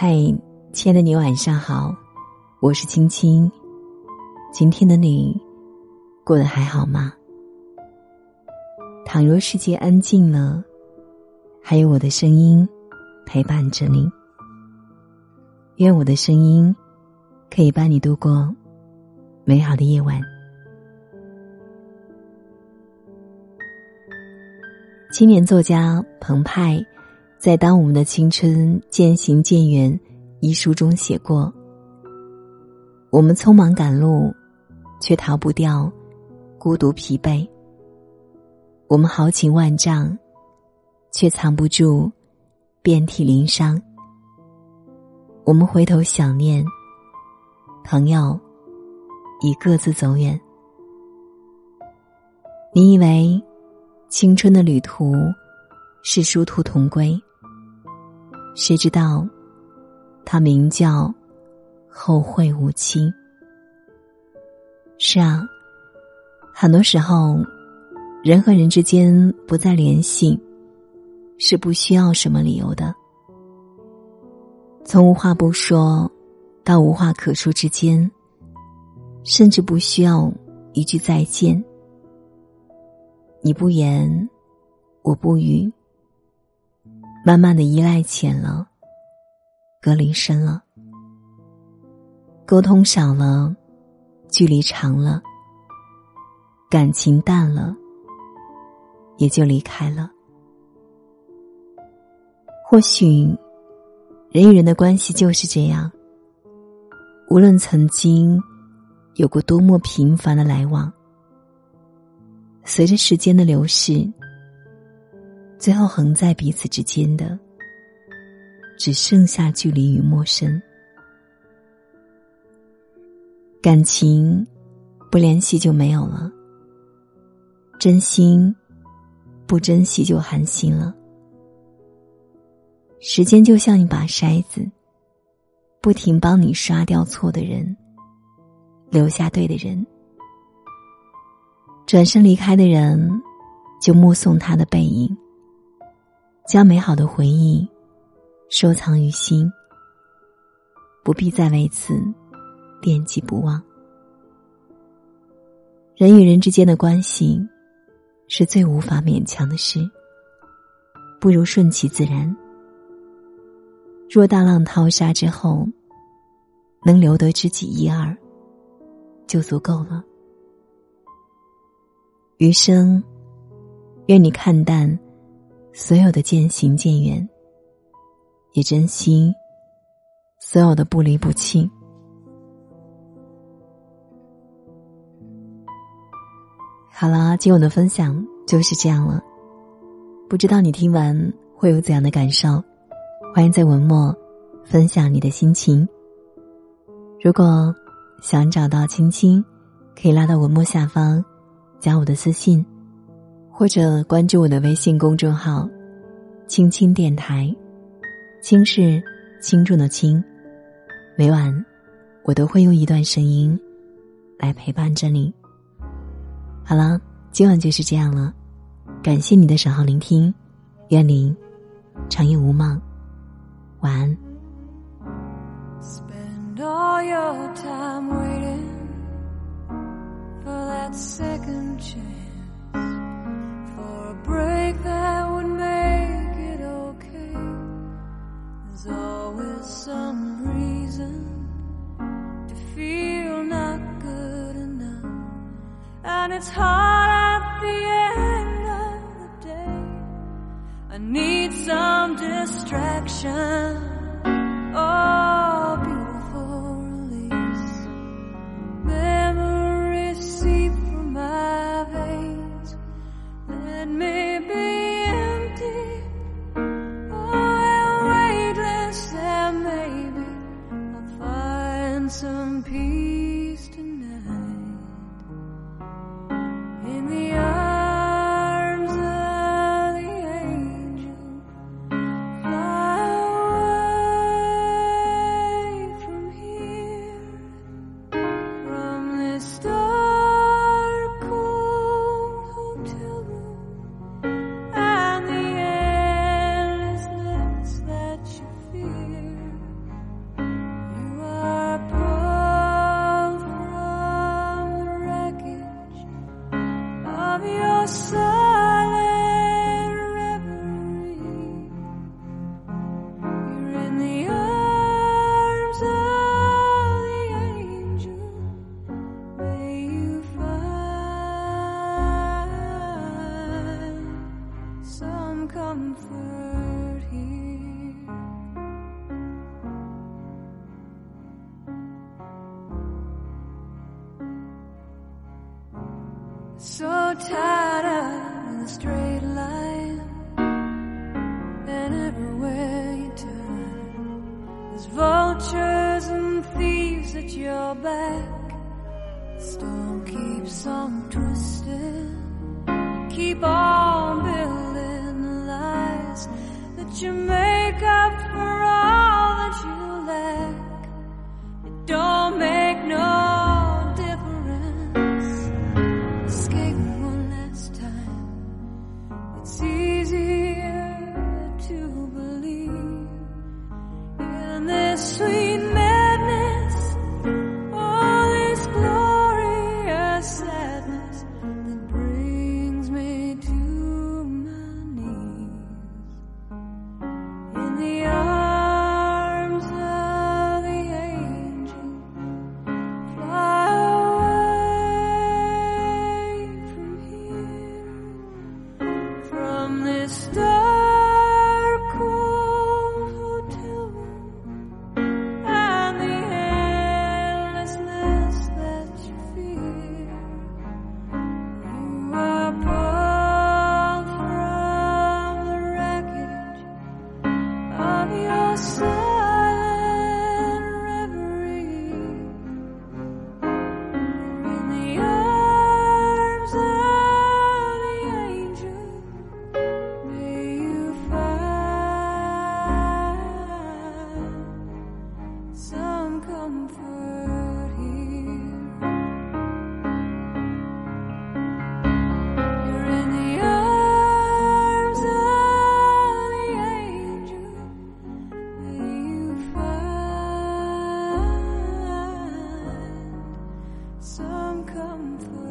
嗨，亲爱的你，晚上好，我是青青。今天的你过得还好吗？倘若世界安静了，还有我的声音陪伴着你。愿我的声音可以伴你度过美好的夜晚。青年作家澎湃。在《当我们的青春渐行渐远》一书中写过：“我们匆忙赶路，却逃不掉孤独疲惫；我们豪情万丈，却藏不住遍体鳞伤。我们回头想念，朋友已各自走远。你以为青春的旅途是殊途同归？”谁知道，他名叫后会无期。是啊，很多时候，人和人之间不再联系，是不需要什么理由的。从无话不说到无话可说之间，甚至不需要一句再见。你不言，我不语。慢慢的依赖浅了，隔离深了，沟通少了，距离长了，感情淡了，也就离开了。或许，人与人的关系就是这样。无论曾经有过多么频繁的来往，随着时间的流逝。最后横在彼此之间的，只剩下距离与陌生。感情不联系就没有了，真心不珍惜就寒心了。时间就像一把筛子，不停帮你刷掉错的人，留下对的人。转身离开的人，就目送他的背影。将美好的回忆收藏于心，不必再为此惦记不忘。人与人之间的关系是最无法勉强的事，不如顺其自然。若大浪淘沙之后，能留得知己一二，就足够了。余生，愿你看淡。所有的渐行渐远，也珍惜所有的不离不弃。好了，今晚的分享就是这样了。不知道你听完会有怎样的感受？欢迎在文末分享你的心情。如果想找到青青，可以拉到文末下方，加我的私信。或者关注我的微信公众号“青青电台”，青是轻重的轻。每晚我都会用一段声音来陪伴着你。好了，今晚就是这样了，感谢你的守候聆听，愿你长夜无梦，晚安。Some reason to feel not good enough, and it's hard at the end of the day. I need some distraction. So tired of the straight line, and everywhere you turn, there's vultures and thieves at your back. The storm keeps on twisting, keep on building the lies that you make up for Cảm.